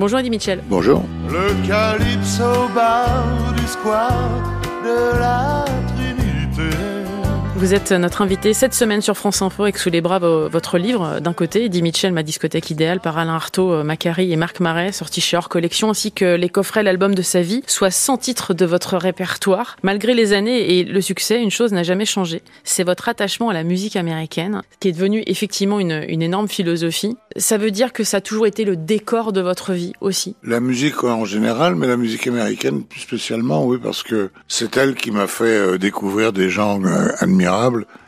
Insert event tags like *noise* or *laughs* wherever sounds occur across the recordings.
Bonjour Eddie Mitchell. Bonjour. Le calypso bar du square de la. Vous êtes notre invité cette semaine sur France Info avec sous les bras votre livre. D'un côté, Eddie Mitchell, ma discothèque idéale par Alain Artaud, Macari et Marc Marais, sorti chez Hors Collection, ainsi que les coffrets, l'album de sa vie, soit 100 titres de votre répertoire. Malgré les années et le succès, une chose n'a jamais changé. C'est votre attachement à la musique américaine, qui est devenue effectivement une, une énorme philosophie. Ça veut dire que ça a toujours été le décor de votre vie aussi? La musique en général, mais la musique américaine plus spécialement, oui, parce que c'est elle qui m'a fait euh, découvrir des gens euh,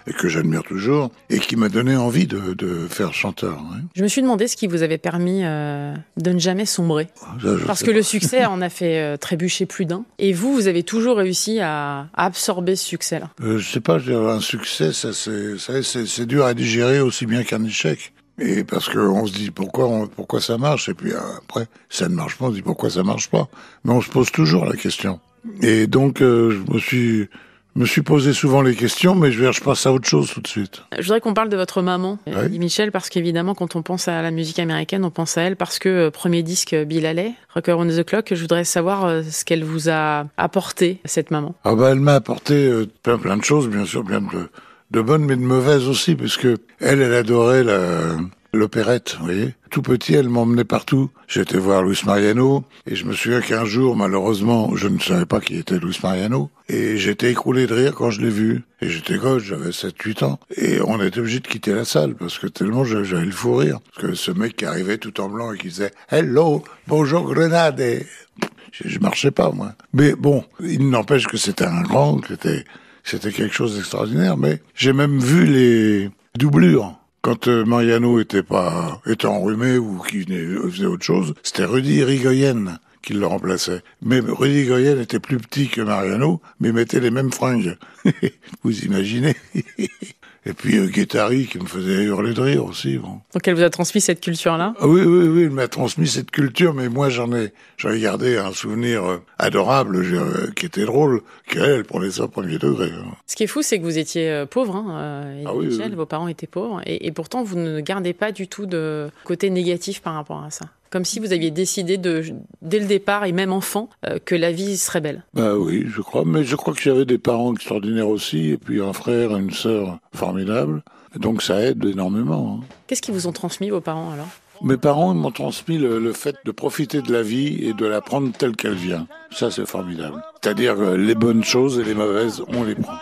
et que j'admire toujours et qui m'a donné envie de, de faire chanteur. Hein. Je me suis demandé ce qui vous avait permis euh, de ne jamais sombrer. Ça, je Parce que pas. le succès *laughs* en a fait euh, trébucher plus d'un. Et vous, vous avez toujours réussi à, à absorber ce succès-là. Euh, je sais pas, je dirais un succès, ça c'est, dur à digérer aussi bien qu'un échec. Et parce que on se dit pourquoi, on- pourquoi ça marche, et puis après ça ne marche pas, on se dit pourquoi ça marche pas. Mais on se pose toujours la question. Et donc euh, je me suis, me suis posé souvent les questions, mais je, je passe à autre chose tout de suite. Je voudrais qu'on parle de votre maman. Eddie Mitchell, parce qu'évidemment, quand on pense à la musique américaine, on pense à elle parce que euh, premier disque euh, Bill Haley, Rocker on the Clock. Je voudrais savoir euh, ce qu'elle vous a apporté, cette maman. Ah bah elle m'a apporté euh, plein plein de choses, bien sûr, bien de, de bonnes mais de mauvaises aussi, puisque elle, elle adorait la l'opérette, vous voyez. Tout petit, elle m'emmenait partout. J'étais voir Luis Mariano, et je me souviens qu'un jour, malheureusement, je ne savais pas qui était Luis Mariano, et j'étais écroulé de rire quand je l'ai vu. Et j'étais gosse, j'avais 7-8 ans, et on était obligé de quitter la salle, parce que tellement j'avais le fou rire. Parce que ce mec qui arrivait tout en blanc et qui disait « Hello, bonjour Grenade !» je, je marchais pas, moi. Mais bon, il n'empêche que c'était un grand, que c'était, c'était quelque chose d'extraordinaire. Mais j'ai même vu les doublures. Quand euh, Mariano était pas, était enrhumé ou qui venait- faisait autre chose, c'était Rudy Rigoyen qui le remplaçait. Mais Rudy Rigoyen était plus petit que Mariano, mais mettait les mêmes fringues. *laughs* Vous imaginez? *laughs* Et puis euh, Guettari qui me faisait hurler de rire aussi. Bon. Donc elle vous a transmis cette culture-là? Ah oui, oui, oui, il m'a transmis cette culture, mais moi j'en ai, j'en ai gardé un souvenir euh, adorable, euh, qui était drôle, qu'elle, elle prenait ça au premier degré. hein. Ce qui est fou, c'est que vous étiez euh, pauvre, hein, Eddie Ah oui, Mitchell, oui. vos parents étaient pauvres, et, et pourtant vous ne gardez pas du tout de côté négatif par rapport à ça. Comme si vous aviez décidé de, dès le départ et même enfant, euh, que la vie serait belle. Bah oui, je crois, mais je crois que j'avais des parents extraordinaires aussi, et puis un frère et une sœur formidables, donc ça aide énormément. hein. Qu'est-ce qu'ils vous ont transmis vos parents alors? Mes parents m'ont transmis le, le fait de profiter de la vie et de la prendre telle qu'elle vient. Ça, c'est formidable. C'est-à-dire que les bonnes choses et les mauvaises, on les prend.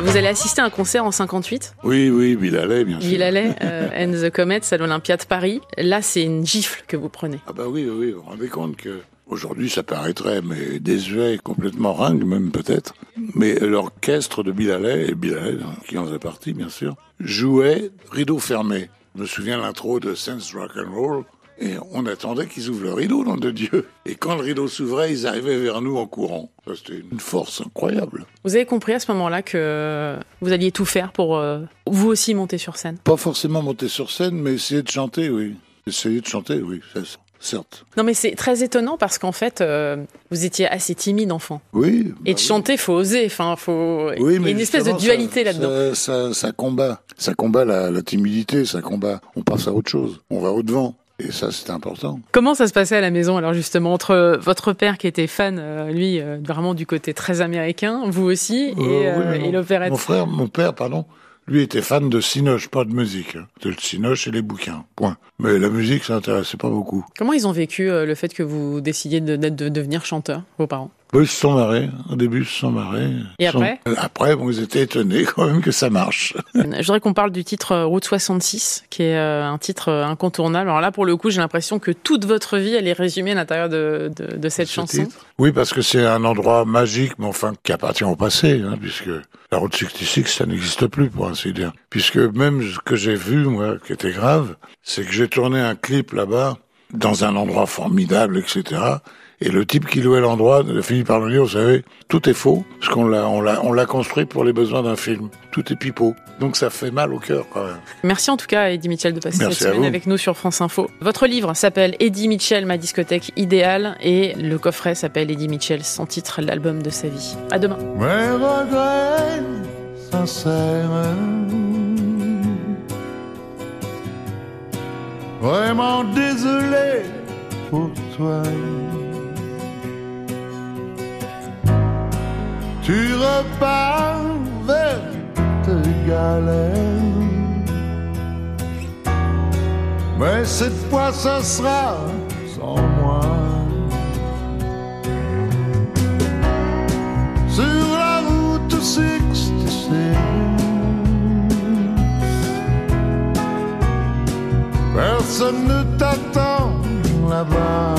Vous allez assister à un concert en 58, Oui, oui, Bill Haley, bien sûr. Bill Haley euh, and the Comets à l'Olympia de Paris. Là, c'est une gifle que vous prenez. Ah bah oui, vous vous rendez compte que aujourd'hui ça paraîtrait mais désuet, complètement ringue même peut-être. Mais l'orchestre de Bill Haley, et Bill Haley, qui en faisait partie bien sûr, jouait rideau fermé. Je me souviens l'intro de Sense Rock and Roll. Et on attendait qu'ils ouvrent le rideau, nom de Dieu. Et quand le rideau s'ouvrait, ils arrivaient vers nous en courant. C'était une force incroyable. Vous avez compris à ce moment-là que vous alliez tout faire pour euh, vous aussi monter sur scène? Pas forcément monter sur scène, mais essayer de chanter, oui. Essayer de chanter, oui, ça, certes. Non, mais c'est très étonnant parce qu'en fait, euh, vous étiez assez timide enfant. Oui. Et bah de oui. chanter, faut oser. Enfin, faut. Oui, Il y a une espèce de dualité là-dedans. Ça, ça, ça combat. Ça combat la, la timidité, ça combat. On passe à autre chose. On va au-devant. Et ça, c'est important. Comment ça se passait à la maison alors justement entre votre père qui était fan, euh, lui, euh, vraiment du côté très américain, vous aussi, et, Euh, oui, euh, l'opérette? Mon frère, mon père, pardon, lui était fan de Cinoche, pas de musique. hein. De Cinoche et les bouquins. Point. Mais la musique, ça intéressait pas beaucoup. Comment ils ont vécu euh, le fait que vous décidiez de devenir chanteur, vos parents? Oui, ils se sont marrés. Au début, ils se sont marrés. Et sont- après? Après, bon, ils étaient étonnés quand même que ça marche. *laughs* Je voudrais qu'on parle du titre euh, Route 66, qui est euh, un titre euh, incontournable. Alors là, pour le coup, j'ai l'impression que toute votre vie, elle est résumée à l'intérieur de, de, de cette Ce chanson. titre. Oui, parce que c'est un endroit magique, mais enfin qui appartient au passé, hein, puisque la route 66, ça n'existe plus, pour ainsi dire. Puisque même ce que j'ai vu, moi, qui était grave, c'est que j'ai tourné un clip là-bas, dans un endroit formidable, etc. Et le type qui louait l'endroit finit par nous dire, vous savez, tout est faux, parce qu'on l'a, on l'a, on l'a construit pour les besoins d'un film. Tout est pipeau. Donc ça fait mal au cœur quand même. Merci en tout cas Eddie Mitchell de passer cette semaine avec nous sur France Info. Votre livre s'appelle Eddie Mitchell, ma discothèque idéale, et le coffret s'appelle Eddie Mitchell, son titre, l'album de sa vie. À demain. Mes regrets sincères, vraiment désolé pour toi. tu repars vers tes galères. Mais cette fois, ce sera sans moi. Sur la route 66, personne ne t'attend là-bas.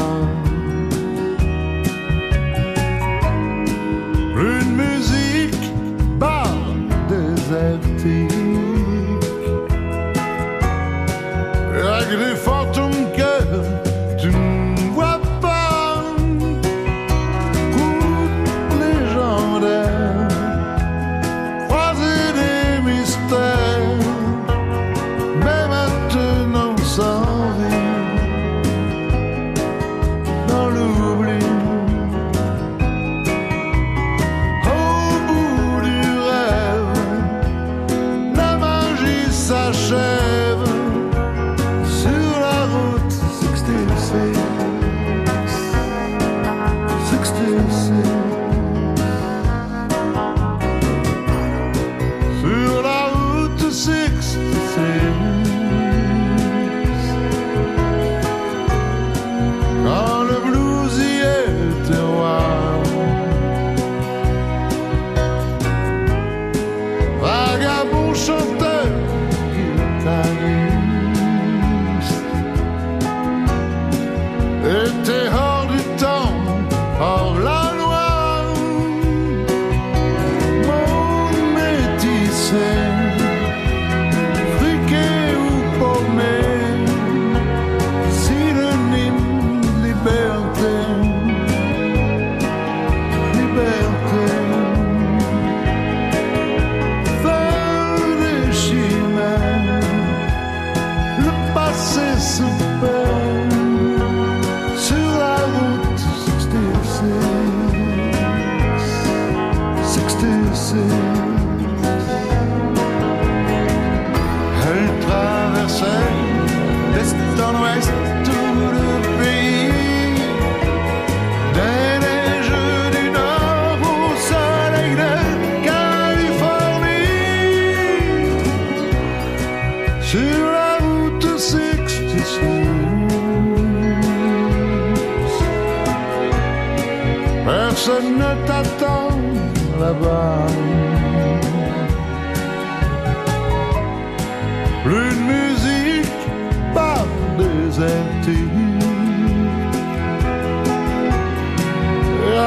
Elle traversait l'Est en l'Ouest personne ne t'attend là-bas. Plus de musique, pas des artistes.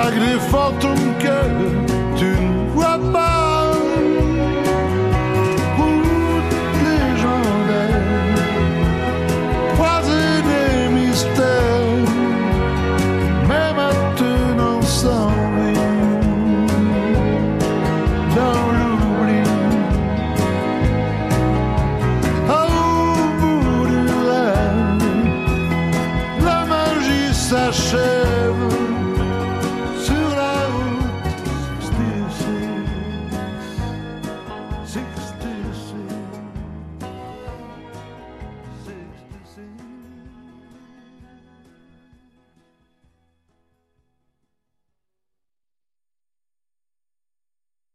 Avec des fantômes que